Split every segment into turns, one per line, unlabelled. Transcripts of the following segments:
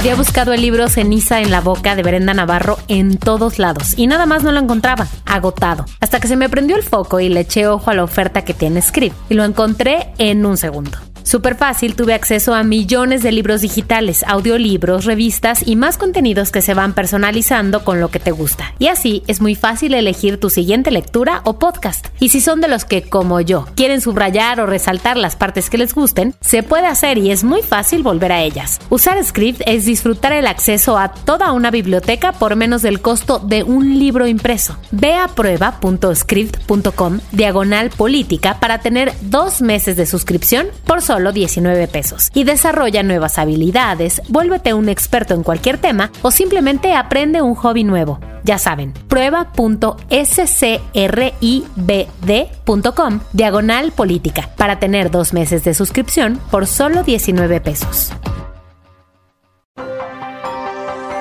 Había buscado el libro Ceniza en la boca de Brenda Navarro en todos lados y nada más no lo encontraba, agotado. Hasta que se me prendió el foco y le eché ojo a la oferta que tiene Script y lo encontré en un segundo. Súper fácil, tuve acceso a millones de libros digitales, audiolibros, revistas y más contenidos que se van personalizando con lo que te gusta. Y así es muy fácil elegir tu siguiente lectura o podcast. Y si son de los que, como yo, quieren subrayar o resaltar las partes que les gusten, se puede hacer y es muy fácil volver a ellas. Usar Script es disfrutar el acceso a toda una biblioteca por menos del costo de un libro impreso. Ve a prueba.script.com diagonal política para tener dos meses de suscripción por solo 19 pesos y desarrolla nuevas habilidades, vuélvete un experto en cualquier tema o simplemente aprende un hobby nuevo. Ya saben, prueba.scribd.com diagonal política para tener dos meses de suscripción por solo 19 pesos.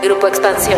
Grupo Expansión.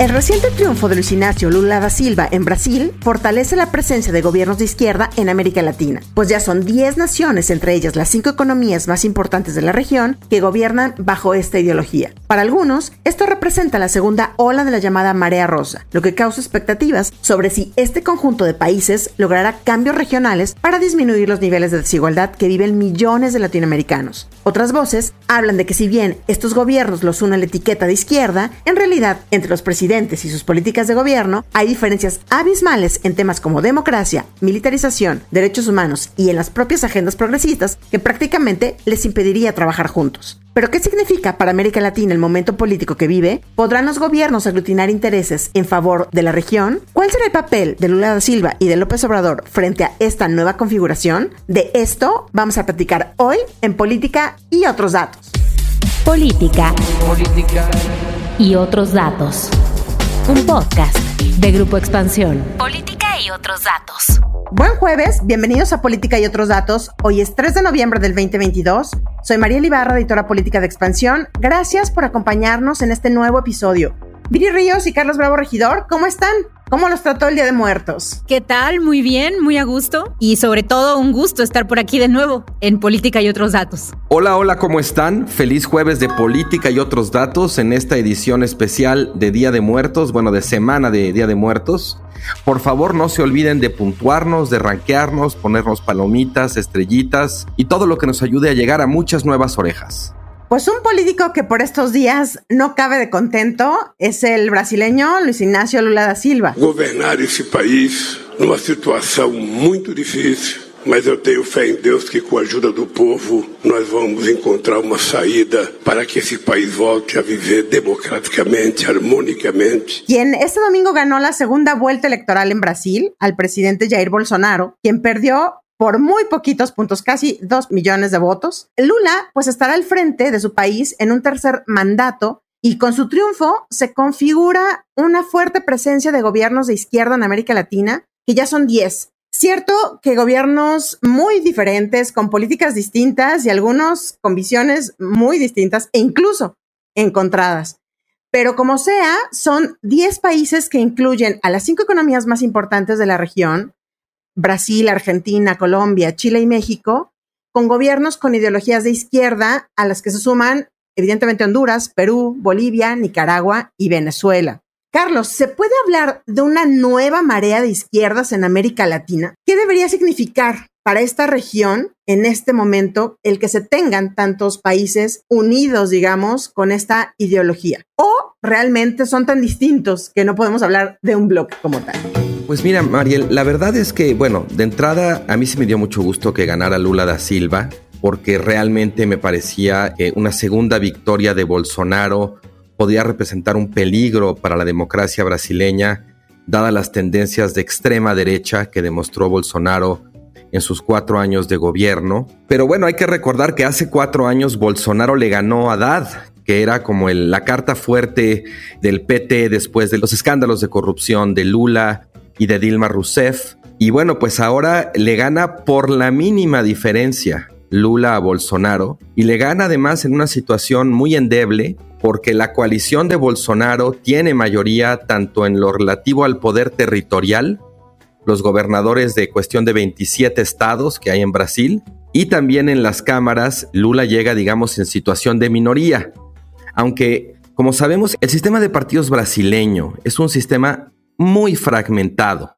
El reciente triunfo de Luis Ignacio Lula da Silva en Brasil fortalece la presencia de gobiernos de izquierda en América Latina, pues ya son 10 naciones, entre ellas las cinco economías más importantes de la región, que gobiernan bajo esta ideología. Para algunos, esto representa la segunda ola de la llamada marea rosa, lo que causa expectativas sobre si este conjunto de países logrará cambios regionales para disminuir los niveles de desigualdad que viven millones de latinoamericanos. Otras voces hablan de que si bien estos gobiernos los une la etiqueta de izquierda, en realidad entre los presidentes y sus políticas de gobierno, hay diferencias abismales en temas como democracia, militarización, derechos humanos y en las propias agendas progresistas que prácticamente les impediría trabajar juntos. ¿Pero qué significa para América Latina el momento político que vive? ¿Podrán los gobiernos aglutinar intereses en favor de la región? ¿Cuál será el papel de Lula da Silva y de López Obrador frente a esta nueva configuración? De esto vamos a platicar hoy en Política y otros datos.
Política. Política. Y otros datos un podcast de Grupo Expansión. Política y otros datos.
Buen jueves, bienvenidos a Política y otros datos. Hoy es 3 de noviembre del 2022. Soy María Libarra, editora política de Expansión. Gracias por acompañarnos en este nuevo episodio. Viri Ríos y Carlos Bravo Regidor, ¿cómo están? ¿Cómo los trató el Día de Muertos?
¿Qué tal? Muy bien, muy a gusto. Y sobre todo un gusto estar por aquí de nuevo en Política y otros datos.
Hola, hola, ¿cómo están? Feliz jueves de Política y otros datos en esta edición especial de Día de Muertos, bueno, de semana de Día de Muertos. Por favor, no se olviden de puntuarnos, de ranquearnos, ponernos palomitas, estrellitas y todo lo que nos ayude a llegar a muchas nuevas orejas.
Pues un político que por estos días no cabe de contento es el brasileño Luis Ignacio Lula da Silva.
Gobernar esse país numa situação muito difícil, mas eu tenho fé em Deus que com a ajuda do povo nós vamos encontrar uma saída para que esse país volte a viver democraticamente, armonicamente.
Quien este domingo ganó la segunda vuelta electoral en Brasil al presidente Jair Bolsonaro, quien perdió por muy poquitos puntos, casi dos millones de votos. Lula pues estará al frente de su país en un tercer mandato y con su triunfo se configura una fuerte presencia de gobiernos de izquierda en América Latina, que ya son 10. Cierto que gobiernos muy diferentes, con políticas distintas y algunos con visiones muy distintas e incluso encontradas. Pero como sea, son 10 países que incluyen a las cinco economías más importantes de la región, Brasil, Argentina, Colombia, Chile y México, con gobiernos con ideologías de izquierda a las que se suman evidentemente Honduras, Perú, Bolivia, Nicaragua y Venezuela. Carlos, ¿se puede hablar de una nueva marea de izquierdas en América Latina? ¿Qué debería significar para esta región en este momento el que se tengan tantos países unidos, digamos, con esta ideología? ¿O realmente son tan distintos que no podemos hablar de un bloque como tal?
Pues mira, Mariel, la verdad es que, bueno, de entrada a mí sí me dio mucho gusto que ganara Lula da Silva, porque realmente me parecía que una segunda victoria de Bolsonaro podía representar un peligro para la democracia brasileña, dadas las tendencias de extrema derecha que demostró Bolsonaro en sus cuatro años de gobierno. Pero bueno, hay que recordar que hace cuatro años Bolsonaro le ganó a Haddad, que era como la carta fuerte del PT después de los escándalos de corrupción de Lula y de Dilma Rousseff. Y bueno, pues ahora le gana por la mínima diferencia Lula a Bolsonaro y le gana además en una situación muy endeble porque la coalición de Bolsonaro tiene mayoría tanto en lo relativo al poder territorial, los gobernadores de cuestión de 27 estados que hay en Brasil, y también en las cámaras Lula llega, digamos, en situación de minoría. Aunque, como sabemos, el sistema de partidos brasileño es un sistema muy fragmentado.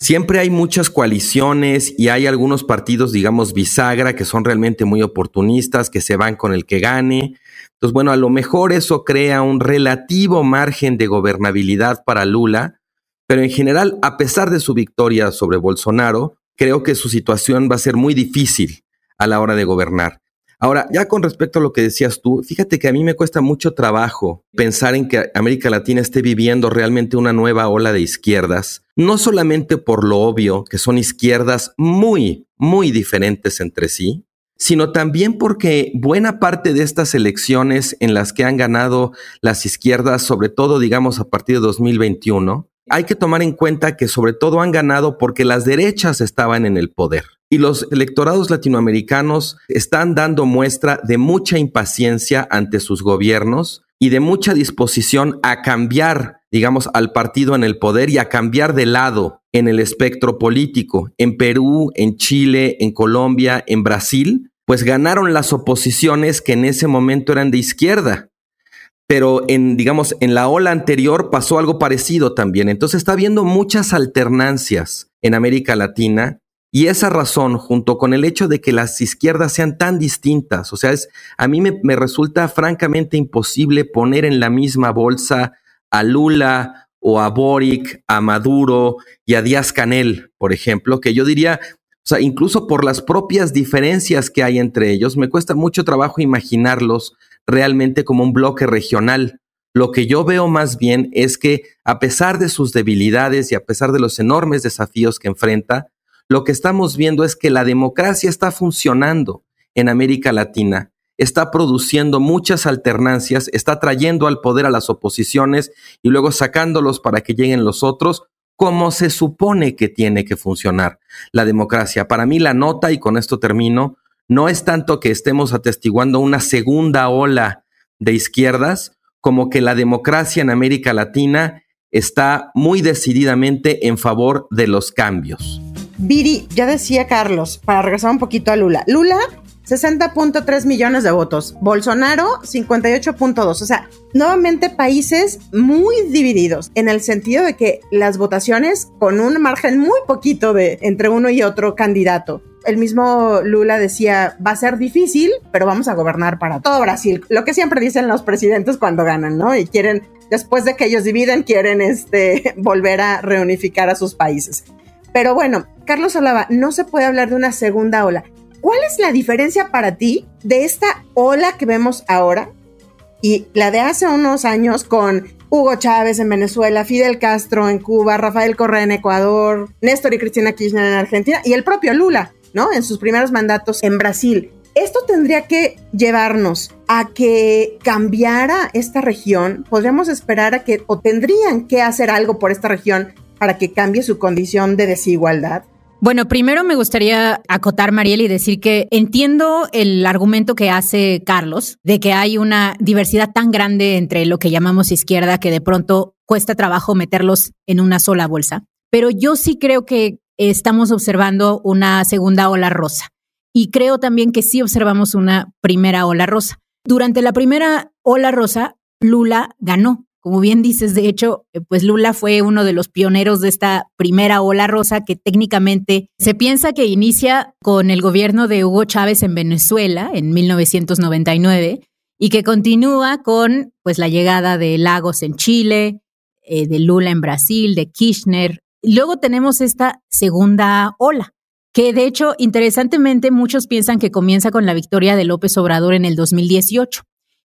Siempre hay muchas coaliciones y hay algunos partidos, digamos, bisagra, que son realmente muy oportunistas, que se van con el que gane. Entonces, bueno, a lo mejor eso crea un relativo margen de gobernabilidad para Lula, pero en general, a pesar de su victoria sobre Bolsonaro, creo que su situación va a ser muy difícil a la hora de gobernar. Ahora, ya con respecto a lo que decías tú, fíjate que a mí me cuesta mucho trabajo pensar en que América Latina esté viviendo realmente una nueva ola de izquierdas, no solamente por lo obvio que son izquierdas muy, muy diferentes entre sí, sino también porque buena parte de estas elecciones en las que han ganado las izquierdas, sobre todo digamos a partir de 2021, hay que tomar en cuenta que sobre todo han ganado porque las derechas estaban en el poder. Y los electorados latinoamericanos están dando muestra de mucha impaciencia ante sus gobiernos y de mucha disposición a cambiar, digamos, al partido en el poder y a cambiar de lado en el espectro político. En Perú, en Chile, en Colombia, en Brasil, pues ganaron las oposiciones que en ese momento eran de izquierda pero en, digamos, en la ola anterior pasó algo parecido también. Entonces está habiendo muchas alternancias en América Latina y esa razón, junto con el hecho de que las izquierdas sean tan distintas, o sea, es, a mí me, resulta francamente imposible poner en la misma bolsa a Lula o a Boric, a Maduro y a Díaz Canel, por ejemplo, que yo diría, o sea, incluso por las propias diferencias que hay entre ellos, me cuesta mucho trabajo imaginarlos realmente como un bloque regional. Lo que yo veo más bien es que a pesar de sus debilidades y a pesar de los enormes desafíos que enfrenta, lo que estamos viendo es que la democracia está funcionando en América Latina, está produciendo muchas alternancias, está trayendo al poder a las oposiciones y luego sacándolos para que lleguen los otros, como se supone que tiene que funcionar la democracia. Para mí la nota, y con esto termino, no es tanto que estemos atestiguando una segunda ola de izquierdas, como que la democracia en América Latina está muy decididamente en favor de los cambios.
Viri, ya decía Carlos, para regresar un poquito a Lula. Lula, 60.3 millones de votos. Bolsonaro, 58.2. O sea, nuevamente países muy divididos en el sentido de que las votaciones con un margen muy poquito de entre uno y otro candidato el mismo Lula decía, va a ser difícil, pero vamos a gobernar para todo Brasil. Lo que siempre dicen los presidentes cuando ganan, ¿no? Y quieren, después de que ellos dividen, quieren este, volver a reunificar a sus países. Pero bueno, Carlos hablaba, no se puede hablar de una segunda ola. ¿Cuál es la diferencia para ti de esta ola que vemos ahora y la de hace unos años con Hugo Chávez en Venezuela, Fidel Castro en Cuba, Rafael Correa en Ecuador, Néstor y Cristina Kirchner en Argentina y el propio Lula? ¿no? En sus primeros mandatos en Brasil. Esto tendría que llevarnos a que cambiara esta región. Podríamos esperar a que, o tendrían que hacer algo por esta región para que cambie su condición de desigualdad.
Bueno, primero me gustaría acotar, Mariel, y decir que entiendo el argumento que hace Carlos de que hay una diversidad tan grande entre lo que llamamos izquierda que de pronto cuesta trabajo meterlos en una sola bolsa. Pero yo sí creo que estamos observando una segunda ola rosa. Y creo también que sí observamos una primera ola rosa. Durante la primera ola rosa, Lula ganó. Como bien dices, de hecho, eh, pues Lula fue uno de los pioneros de esta primera ola rosa que técnicamente se piensa que inicia con el gobierno de Hugo Chávez en Venezuela en 1999 y que continúa con pues la llegada de Lagos en Chile, eh, de Lula en Brasil, de Kirchner. Luego tenemos esta segunda ola, que de hecho, interesantemente, muchos piensan que comienza con la victoria de López Obrador en el 2018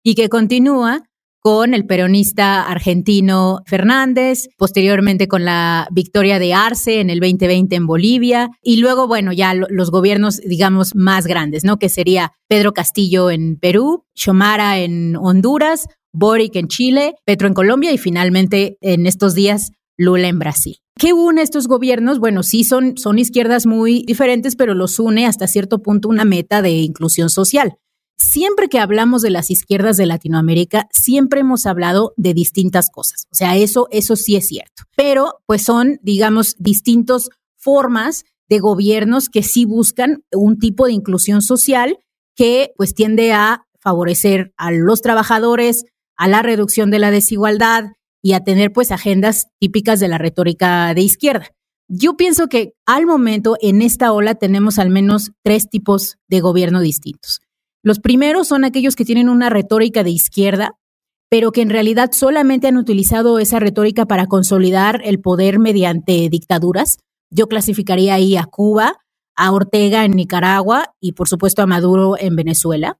y que continúa con el peronista argentino Fernández, posteriormente con la victoria de Arce en el 2020 en Bolivia y luego, bueno, ya los gobiernos, digamos, más grandes, ¿no? Que sería Pedro Castillo en Perú, Xomara en Honduras, Boric en Chile, Petro en Colombia y finalmente en estos días Lula en Brasil. ¿Qué une estos gobiernos? Bueno, sí son, son izquierdas muy diferentes, pero los une hasta cierto punto una meta de inclusión social. Siempre que hablamos de las izquierdas de Latinoamérica, siempre hemos hablado de distintas cosas. O sea, eso, eso sí es cierto. Pero pues son, digamos, distintas formas de gobiernos que sí buscan un tipo de inclusión social que pues tiende a favorecer a los trabajadores, a la reducción de la desigualdad y a tener pues agendas típicas de la retórica de izquierda. Yo pienso que al momento en esta ola tenemos al menos tres tipos de gobierno distintos. Los primeros son aquellos que tienen una retórica de izquierda, pero que en realidad solamente han utilizado esa retórica para consolidar el poder mediante dictaduras. Yo clasificaría ahí a Cuba, a Ortega en Nicaragua y por supuesto a Maduro en Venezuela.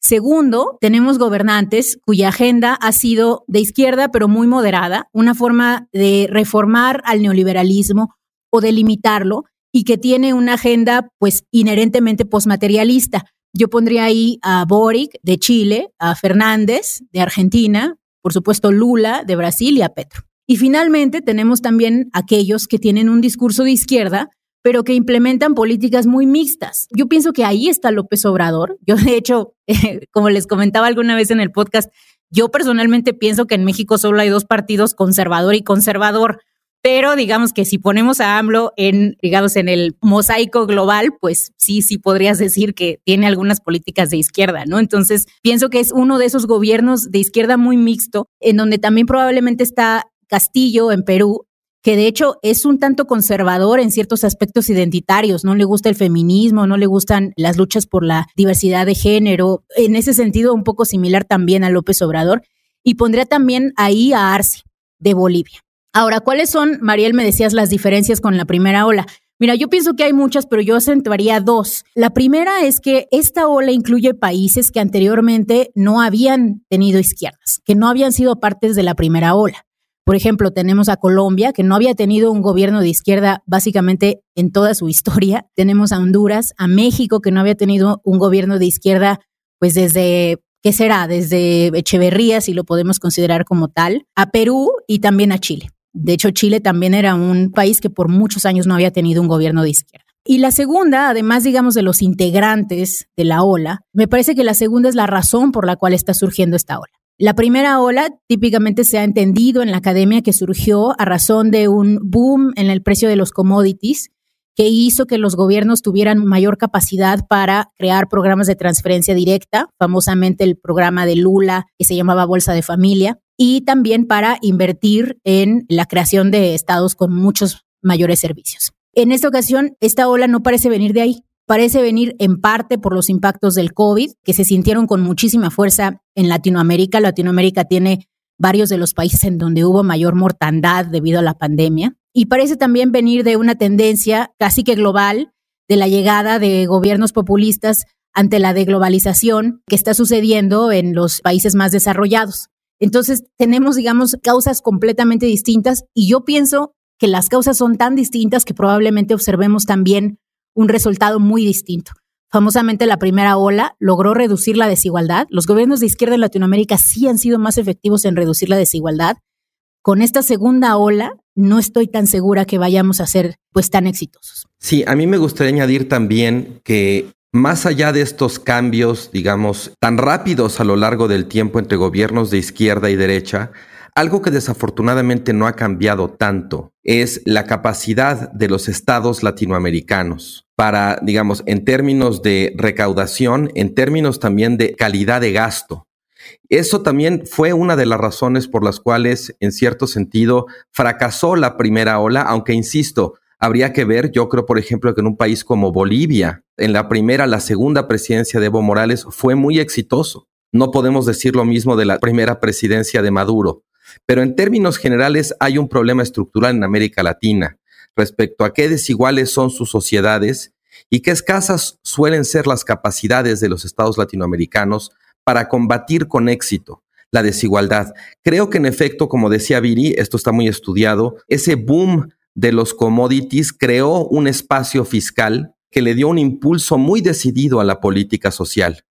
Segundo, tenemos gobernantes cuya agenda ha sido de izquierda, pero muy moderada, una forma de reformar al neoliberalismo o de limitarlo y que tiene una agenda pues inherentemente posmaterialista. Yo pondría ahí a Boric de Chile, a Fernández de Argentina, por supuesto Lula de Brasil y a Petro. Y finalmente tenemos también aquellos que tienen un discurso de izquierda, pero que implementan políticas muy mixtas. Yo pienso que ahí está López Obrador. Yo, de hecho, como les comentaba alguna vez en el podcast, yo personalmente pienso que en México solo hay dos partidos, conservador y conservador. Pero digamos que si ponemos a AMLO en, digamos, en el mosaico global, pues sí, sí podrías decir que tiene algunas políticas de izquierda, ¿no? Entonces, pienso que es uno de esos gobiernos de izquierda muy mixto, en donde también probablemente está Castillo en Perú, que de hecho es un tanto conservador en ciertos aspectos identitarios, no le gusta el feminismo, no le gustan las luchas por la diversidad de género, en ese sentido un poco similar también a López Obrador, y pondría también ahí a Arce de Bolivia. Ahora, ¿cuáles son, Mariel, me decías las diferencias con la primera ola? Mira, yo pienso que hay muchas, pero yo acentuaría dos. La primera es que esta ola incluye países que anteriormente no habían tenido izquierdas, que no habían sido partes de la primera ola. Por ejemplo, tenemos a Colombia, que no había tenido un gobierno de izquierda básicamente en toda su historia. Tenemos a Honduras, a México, que no había tenido un gobierno de izquierda pues desde ¿qué será? Desde Echeverría, si lo podemos considerar como tal, a Perú y también a Chile. De hecho, Chile también era un país que por muchos años no había tenido un gobierno de izquierda. Y la segunda, además, digamos, de los integrantes de la ola, me parece que la segunda es la razón por la cual está surgiendo esta ola. La primera ola típicamente se ha entendido en la academia que surgió a razón de un boom en el precio de los commodities que hizo que los gobiernos tuvieran mayor capacidad para crear programas de transferencia directa, famosamente el programa de Lula que se llamaba Bolsa de Familia, y también para invertir en la creación de estados con muchos mayores servicios. En esta ocasión, esta ola no parece venir de ahí parece venir en parte por los impactos del COVID, que se sintieron con muchísima fuerza en Latinoamérica. Latinoamérica tiene varios de los países en donde hubo mayor mortandad debido a la pandemia. Y parece también venir de una tendencia casi que global de la llegada de gobiernos populistas ante la deglobalización que está sucediendo en los países más desarrollados. Entonces, tenemos, digamos, causas completamente distintas y yo pienso que las causas son tan distintas que probablemente observemos también un resultado muy distinto. Famosamente la primera ola logró reducir la desigualdad. Los gobiernos de izquierda en Latinoamérica sí han sido más efectivos en reducir la desigualdad. Con esta segunda ola no estoy tan segura que vayamos a ser pues tan exitosos.
Sí, a mí me gustaría añadir también que más allá de estos cambios, digamos, tan rápidos a lo largo del tiempo entre gobiernos de izquierda y derecha, algo que desafortunadamente no ha cambiado tanto es la capacidad de los estados latinoamericanos para, digamos, en términos de recaudación, en términos también de calidad de gasto. Eso también fue una de las razones por las cuales, en cierto sentido, fracasó la primera ola, aunque, insisto, habría que ver, yo creo, por ejemplo, que en un país como Bolivia, en la primera, la segunda presidencia de Evo Morales fue muy exitoso. No podemos decir lo mismo de la primera presidencia de Maduro. Pero en términos generales hay un problema estructural en América Latina respecto a qué desiguales son sus sociedades y qué escasas suelen ser las capacidades de los estados latinoamericanos para combatir con éxito la desigualdad. Creo que en efecto, como decía Viri, esto está muy estudiado, ese boom de los commodities creó un espacio fiscal que le dio un impulso muy decidido a la política social.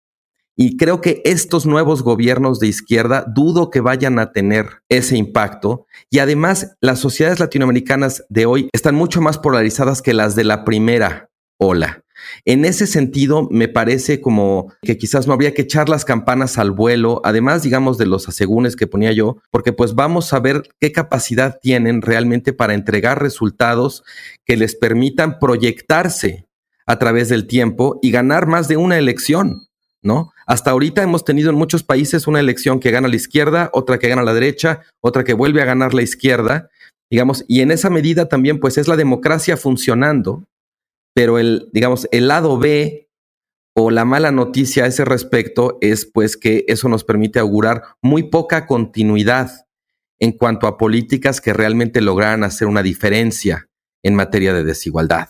Y creo que estos nuevos gobiernos de izquierda dudo que vayan a tener ese impacto. Y además, las sociedades latinoamericanas de hoy están mucho más polarizadas que las de la primera ola. En ese sentido, me parece como que quizás no habría que echar las campanas al vuelo, además, digamos, de los asegúnes que ponía yo, porque pues vamos a ver qué capacidad tienen realmente para entregar resultados que les permitan proyectarse a través del tiempo y ganar más de una elección. ¿no? Hasta ahorita hemos tenido en muchos países una elección que gana la izquierda, otra que gana la derecha, otra que vuelve a ganar la izquierda, digamos, y en esa medida también pues es la democracia funcionando, pero el, digamos, el lado B o la mala noticia a ese respecto es pues que eso nos permite augurar muy poca continuidad en cuanto a políticas que realmente lograran hacer una diferencia en materia de desigualdad.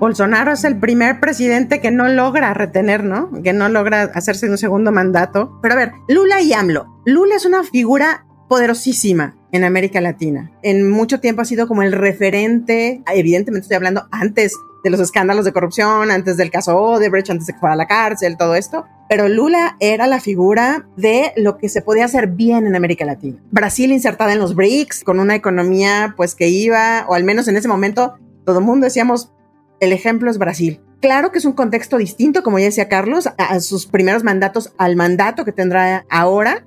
Bolsonaro es el primer presidente que no logra retener, ¿no? Que no logra hacerse un segundo mandato. Pero a ver, Lula y AMLO. Lula es una figura poderosísima en América Latina. En mucho tiempo ha sido como el referente, evidentemente estoy hablando antes de los escándalos de corrupción, antes del caso Odebrecht, antes de que fuera a la cárcel, todo esto. Pero Lula era la figura de lo que se podía hacer bien en América Latina. Brasil insertada en los BRICS, con una economía pues que iba, o al menos en ese momento, todo el mundo decíamos, el ejemplo es Brasil. Claro que es un contexto distinto, como ya decía Carlos, a sus primeros mandatos al mandato que tendrá ahora,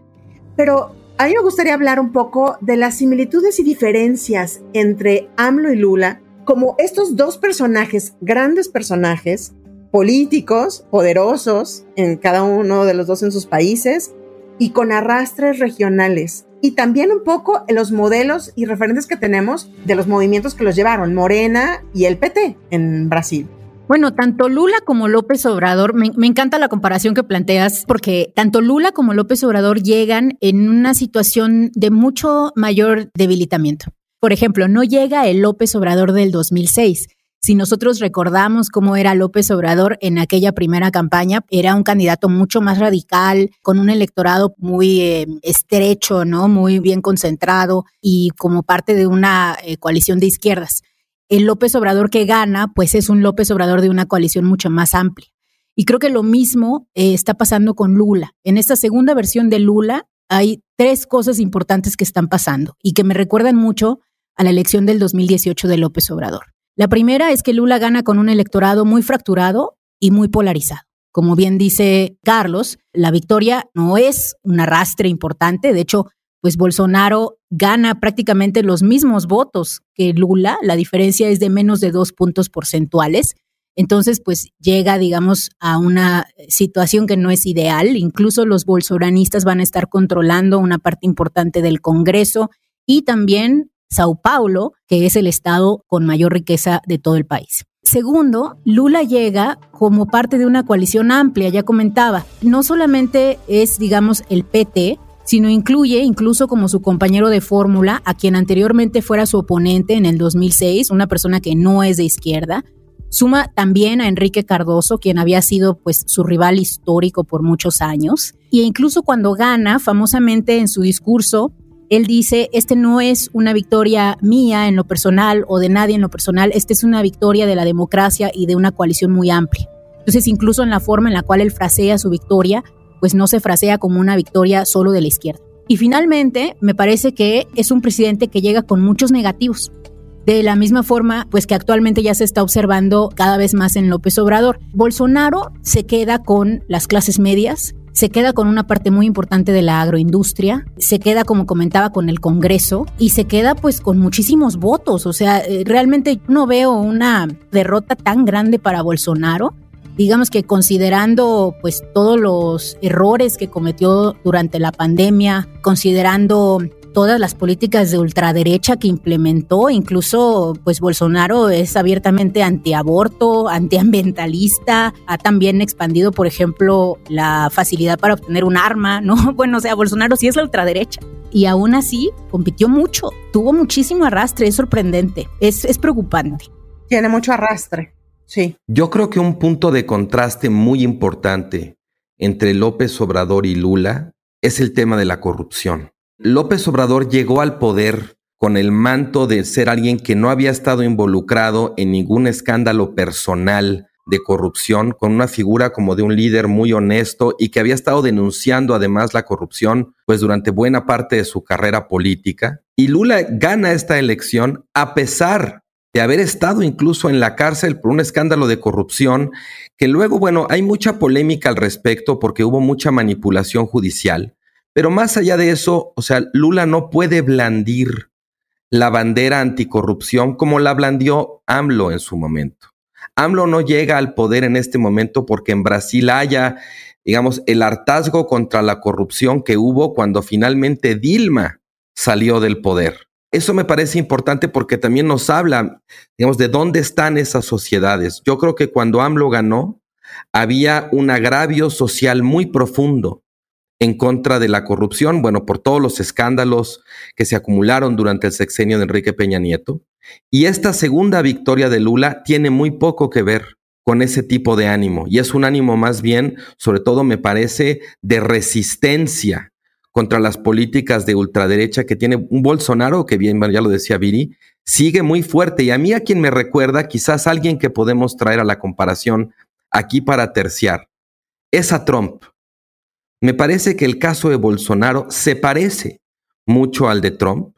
pero a mí me gustaría hablar un poco de las similitudes y diferencias entre AMLO y Lula, como estos dos personajes, grandes personajes, políticos, poderosos, en cada uno de los dos en sus países, y con arrastres regionales. Y también un poco los modelos y referentes que tenemos de los movimientos que los llevaron, Morena y el PT en Brasil.
Bueno, tanto Lula como López Obrador, me, me, encanta la comparación que planteas, porque tanto Lula como López Obrador llegan en una situación de mucho mayor debilitamiento. Por ejemplo, no llega el López Obrador del 2006 si nosotros recordamos cómo era López Obrador en aquella primera campaña, era un candidato mucho más radical, con un electorado muy eh, estrecho, ¿no? Muy bien concentrado y como parte de una eh, coalición de izquierdas. El López Obrador que gana, pues es un López Obrador de una coalición mucho más amplia. Y creo que lo mismo eh, está pasando con Lula. En esta segunda versión de Lula hay tres cosas importantes que están pasando y que me recuerdan mucho a la elección del 2018 de López Obrador. La primera es que Lula gana con un electorado muy fracturado y muy polarizado. Como bien dice Carlos, la victoria no es un arrastre importante, de hecho, pues Bolsonaro gana prácticamente los mismos votos que Lula, la diferencia es de menos de dos puntos porcentuales. Entonces, pues llega, digamos, a una situación que no es ideal. Incluso los bolsoranistas van a estar controlando una parte importante del Congreso y también Sao Paulo, que es el estado con mayor riqueza de todo el país. Segundo, Lula llega como parte de una coalición amplia, ya comentaba. No solamente es, digamos, el PT, sino incluye incluso como su compañero de fórmula a quien anteriormente fuera su oponente en el 2006, una persona que no es de izquierda. Suma también a Enrique Cardoso, quien había sido pues su rival histórico por muchos años. Y incluso cuando gana, famosamente en su discurso, él dice, este no es una victoria mía en lo personal o de nadie en lo personal, esta es una victoria de la democracia y de una coalición muy amplia. Entonces, incluso en la forma en la cual él frasea su victoria, pues no se frasea como una victoria solo de la izquierda. Y finalmente, me parece que es un presidente que llega con muchos negativos. De la misma forma, pues que actualmente ya se está observando cada vez más en López Obrador. Bolsonaro se queda con las clases medias, se queda con una parte muy importante de la agroindustria, se queda, como comentaba, con el Congreso y se queda pues con muchísimos votos. O sea, eh, realmente no veo una derrota tan grande para Bolsonaro. Digamos que considerando pues todos los errores que cometió durante la pandemia, considerando todas las políticas de ultraderecha que implementó, incluso pues Bolsonaro es abiertamente antiaborto, antiambientalista, ha también expandido, por ejemplo, la facilidad para obtener un arma, ¿no? Bueno, o sea, Bolsonaro sí es la ultraderecha. Y aún así compitió mucho, tuvo muchísimo arrastre, es sorprendente, es, es preocupante.
Tiene mucho arrastre, sí.
Yo creo que un punto de contraste muy importante entre López Obrador y Lula es el tema de la corrupción. López Obrador llegó al poder con el manto de ser alguien que no había estado involucrado en ningún escándalo personal de corrupción, con una figura como de un líder muy honesto y que había estado denunciando además la corrupción pues durante buena parte de su carrera política. Y Lula gana esta elección a pesar de haber estado incluso en la cárcel por un escándalo de corrupción, que luego, bueno, hay mucha polémica al respecto porque hubo mucha manipulación judicial. Pero más allá de eso, o sea, Lula no puede blandir la bandera anticorrupción como la blandió AMLO en su momento. AMLO no llega al poder en este momento porque en Brasil haya digamos, el hartazgo contra la corrupción que hubo cuando finalmente Dilma salió del poder. Eso me parece importante porque también nos habla, digamos, de dónde están esas sociedades. Yo creo que cuando AMLO ganó, había un agravio social muy profundo en contra de la corrupción, bueno, por todos los escándalos que se acumularon durante el sexenio de Enrique Peña Nieto. Y esta segunda victoria de Lula tiene muy poco que ver con ese tipo de ánimo. Y es un ánimo más bien, sobre todo me parece, de resistencia contra las políticas de ultraderecha que tiene un Bolsonaro, que bien, ya lo decía Viri, sigue muy fuerte. Y a mí a quien me recuerda, quizás alguien que podemos traer a la comparación aquí para terciar, es a Trump. Me parece que el caso de Bolsonaro se parece mucho al de Trump.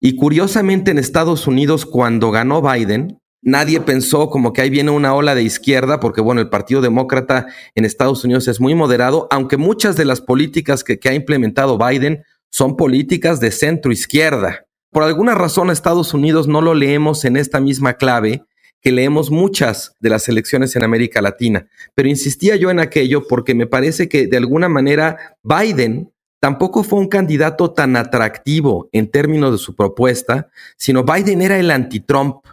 Y curiosamente en Estados Unidos, cuando ganó Biden, Nadie pensó como que ahí viene una ola de izquierda, porque bueno, el Partido Demócrata en Estados Unidos es muy moderado, aunque muchas de las políticas que, ha implementado Biden son políticas de centro izquierda. Por alguna razón Estados Unidos no lo leemos en esta misma clave que leemos muchas de las elecciones en América Latina. Pero insistía yo en aquello porque me parece que de alguna manera Biden tampoco fue un candidato tan atractivo en términos de su propuesta, sino Biden era el anti-Trump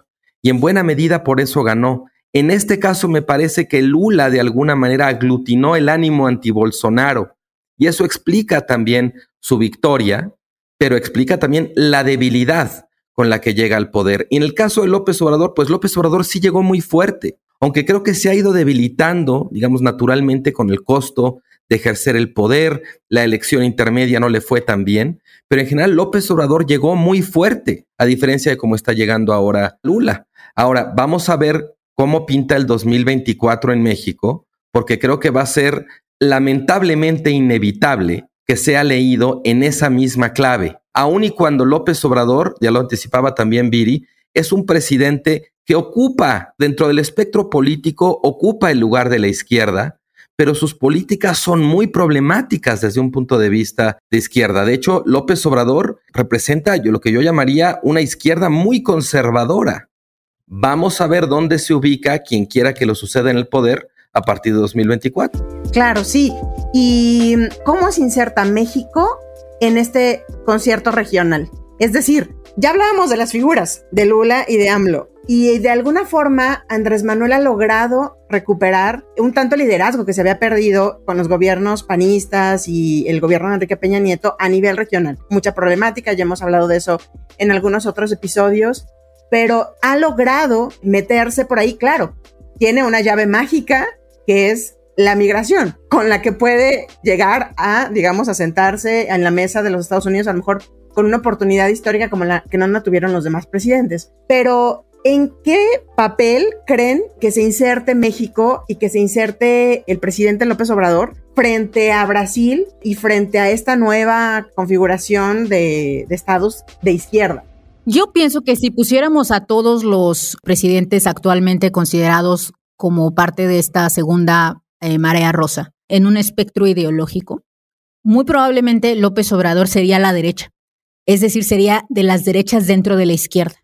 y en buena medida por eso ganó. En este caso me parece que Lula de alguna manera aglutinó el ánimo anti-Bolsonaro y eso explica también su victoria, pero explica también la debilidad con la que llega al poder. Y en el caso de López Obrador, pues López Obrador sí llegó muy fuerte, aunque creo que se ha ido debilitando, digamos, naturalmente con el costo de ejercer el poder, la elección intermedia no le fue tan bien, pero en general López Obrador llegó muy fuerte, a diferencia de cómo está llegando ahora Lula. Ahora, vamos a ver cómo pinta el 2024 en México, porque creo que va a ser lamentablemente inevitable que sea leído en esa misma clave. Aun y cuando López Obrador, ya lo anticipaba también Viri, es un presidente que ocupa dentro del espectro político, ocupa el lugar de la izquierda, pero sus políticas son muy problemáticas desde un punto de vista de izquierda. De hecho, López Obrador representa lo que yo llamaría una izquierda muy conservadora. Vamos a ver dónde se ubica quien quiera que lo suceda en el poder a partir de 2024.
Claro, sí. ¿Y cómo se inserta México en este concierto regional? Es decir, ya hablábamos de las figuras de Lula y de AMLO, y de alguna forma, Andrés Manuel ha logrado recuperar un tanto liderazgo que se había perdido con los gobiernos panistas y el gobierno de Enrique Peña Nieto a nivel regional. Mucha problemática, ya hemos hablado de eso en algunos otros episodios, pero ha logrado meterse por ahí, claro. Tiene una llave mágica que es la migración, con la que puede llegar a, digamos, a sentarse en la mesa de los Estados Unidos, a lo mejor con una oportunidad histórica como la que no la tuvieron los demás presidentes. Pero ¿En qué papel creen que se inserte México y que se inserte el presidente López Obrador frente a Brasil y frente a esta nueva configuración de, estados de izquierda?
Yo pienso que si pusiéramos a todos los presidentes actualmente considerados como parte de esta segunda eh, marea rosa en un espectro ideológico, muy probablemente López Obrador sería la derecha, es decir, sería de las derechas dentro de la izquierda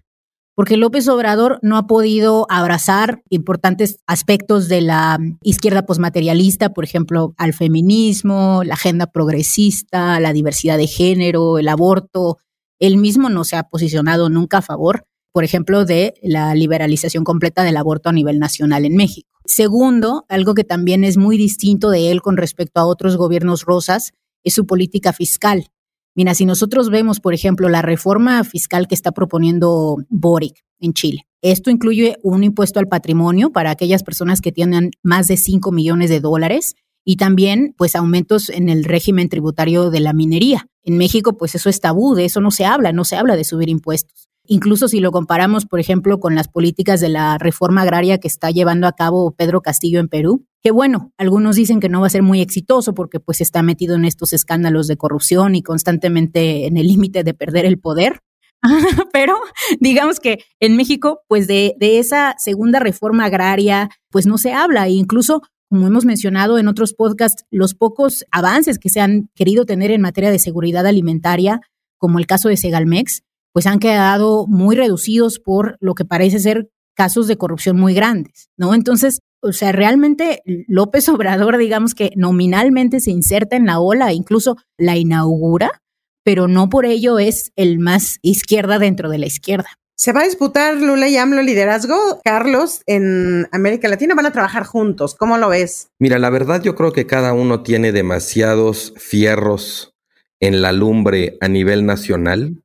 porque López Obrador no ha podido abrazar importantes aspectos de la izquierda posmaterialista, por ejemplo, al feminismo, la agenda progresista, la diversidad de género, el aborto. Él mismo no se ha posicionado nunca a favor, por ejemplo, de la liberalización completa del aborto a nivel nacional en México. Segundo, algo que también es muy distinto de él con respecto a otros gobiernos rosas, es su política fiscal. Mira, si nosotros vemos, por ejemplo, la reforma fiscal que está proponiendo Boric en Chile, esto incluye un impuesto al patrimonio para aquellas personas que tienen más de 5 millones de dólares y también pues aumentos en el régimen tributario de la minería. En México pues eso es tabú, de eso no se habla, no se habla de subir impuestos. Incluso si lo comparamos, por ejemplo, con las políticas de la reforma agraria que está llevando a cabo Pedro Castillo en Perú, que bueno, algunos dicen que no va a ser muy exitoso porque pues está metido en estos escándalos de corrupción y constantemente en el límite de perder el poder. Pero digamos que en México, pues de, esa segunda reforma agraria, pues no se habla. E incluso, como hemos mencionado en otros podcasts, los pocos avances que se han querido tener en materia de seguridad alimentaria, como el caso de Segalmex, pues han quedado muy reducidos por lo que parece ser casos de corrupción muy grandes, ¿no? Entonces, o sea, realmente López Obrador, digamos que nominalmente se inserta en la ola, incluso la inaugura, pero no por ello es el más izquierda dentro de la izquierda.
Se va a disputar Lula y AMLO liderazgo, Carlos, en América Latina. Van a trabajar juntos. ¿Cómo lo ves?
Mira, la verdad yo creo que cada uno tiene demasiados fierros en la lumbre a nivel nacional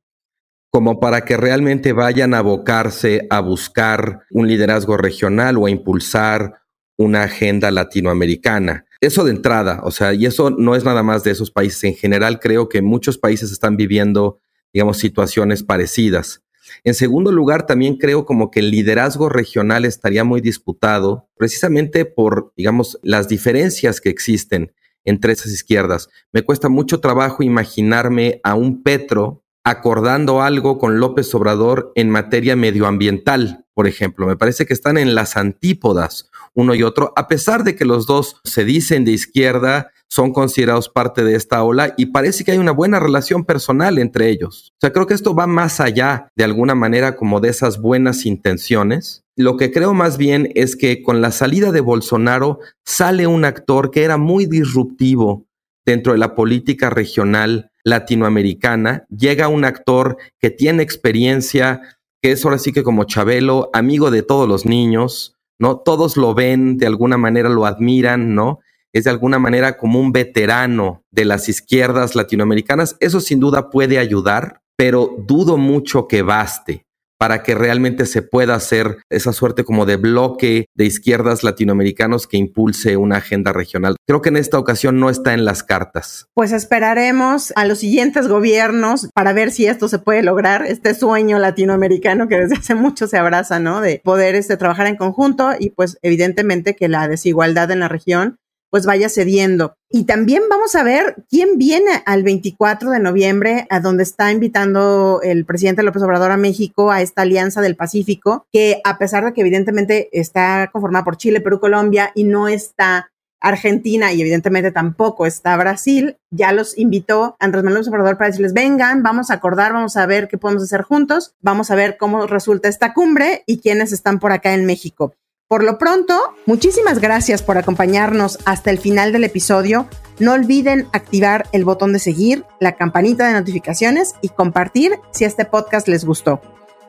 como para que realmente vayan a abocarse a buscar un liderazgo regional o a impulsar una agenda latinoamericana. Eso de entrada, o sea, y eso no es nada más de esos países. En general, creo que muchos países están viviendo, digamos, situaciones parecidas. En segundo lugar, también creo como que el liderazgo regional estaría muy disputado precisamente por, digamos, las diferencias que existen entre esas izquierdas. Me cuesta mucho trabajo imaginarme a un Petro acordando algo con López Obrador en materia medioambiental, por ejemplo. Me parece que están en las antípodas uno y otro, a pesar de que los dos se dicen de izquierda, son considerados parte de esta ola y parece que hay una buena relación personal entre ellos. O sea, creo que esto va más allá de alguna manera como de esas buenas intenciones. Lo que creo más bien es que con la salida de Bolsonaro sale un actor que era muy disruptivo dentro de la política regional latinoamericana, llega un actor que tiene experiencia, que es ahora sí que como Chabelo, amigo de todos los niños, ¿no? Todos lo ven, de alguna manera lo admiran, ¿no? Es de alguna manera como un veterano de las izquierdas latinoamericanas. Eso sin duda puede ayudar, pero dudo mucho que baste para que realmente se pueda hacer esa suerte como de bloque de izquierdas latinoamericanos que impulse una agenda regional. Creo que en esta ocasión no está en las cartas.
Pues esperaremos a los siguientes gobiernos para ver si esto se puede lograr, este sueño latinoamericano que desde hace mucho se abraza, ¿no? De poder este, trabajar en conjunto y pues evidentemente que la desigualdad en la región pues vaya cediendo. Y también vamos a ver quién viene al 24 de noviembre, a donde está invitando el presidente López Obrador a México a esta alianza del Pacífico, que a pesar de que evidentemente está conformada por Chile, Perú, Colombia y no está Argentina y evidentemente tampoco está Brasil, ya los invitó Andrés Manuel López Obrador para decirles, vengan, vamos a acordar, vamos a ver qué podemos hacer juntos, vamos a ver cómo resulta esta cumbre y quiénes están por acá en México. Por lo pronto, muchísimas gracias por acompañarnos hasta el final del episodio. No olviden activar el botón de seguir, la campanita de notificaciones y compartir si este podcast les gustó.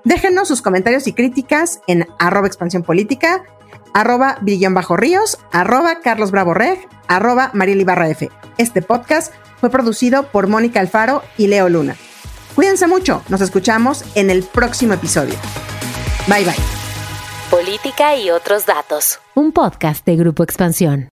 Déjenos sus comentarios y críticas en arroba expansión política, arroba bajo ríos, arroba carlos bravo reg, arroba mariel. Este podcast fue producido por Mónica Alfaro y Leo Luna. Cuídense mucho, nos escuchamos en el próximo episodio. Bye bye
política y otros datos. Un podcast de Grupo Expansión.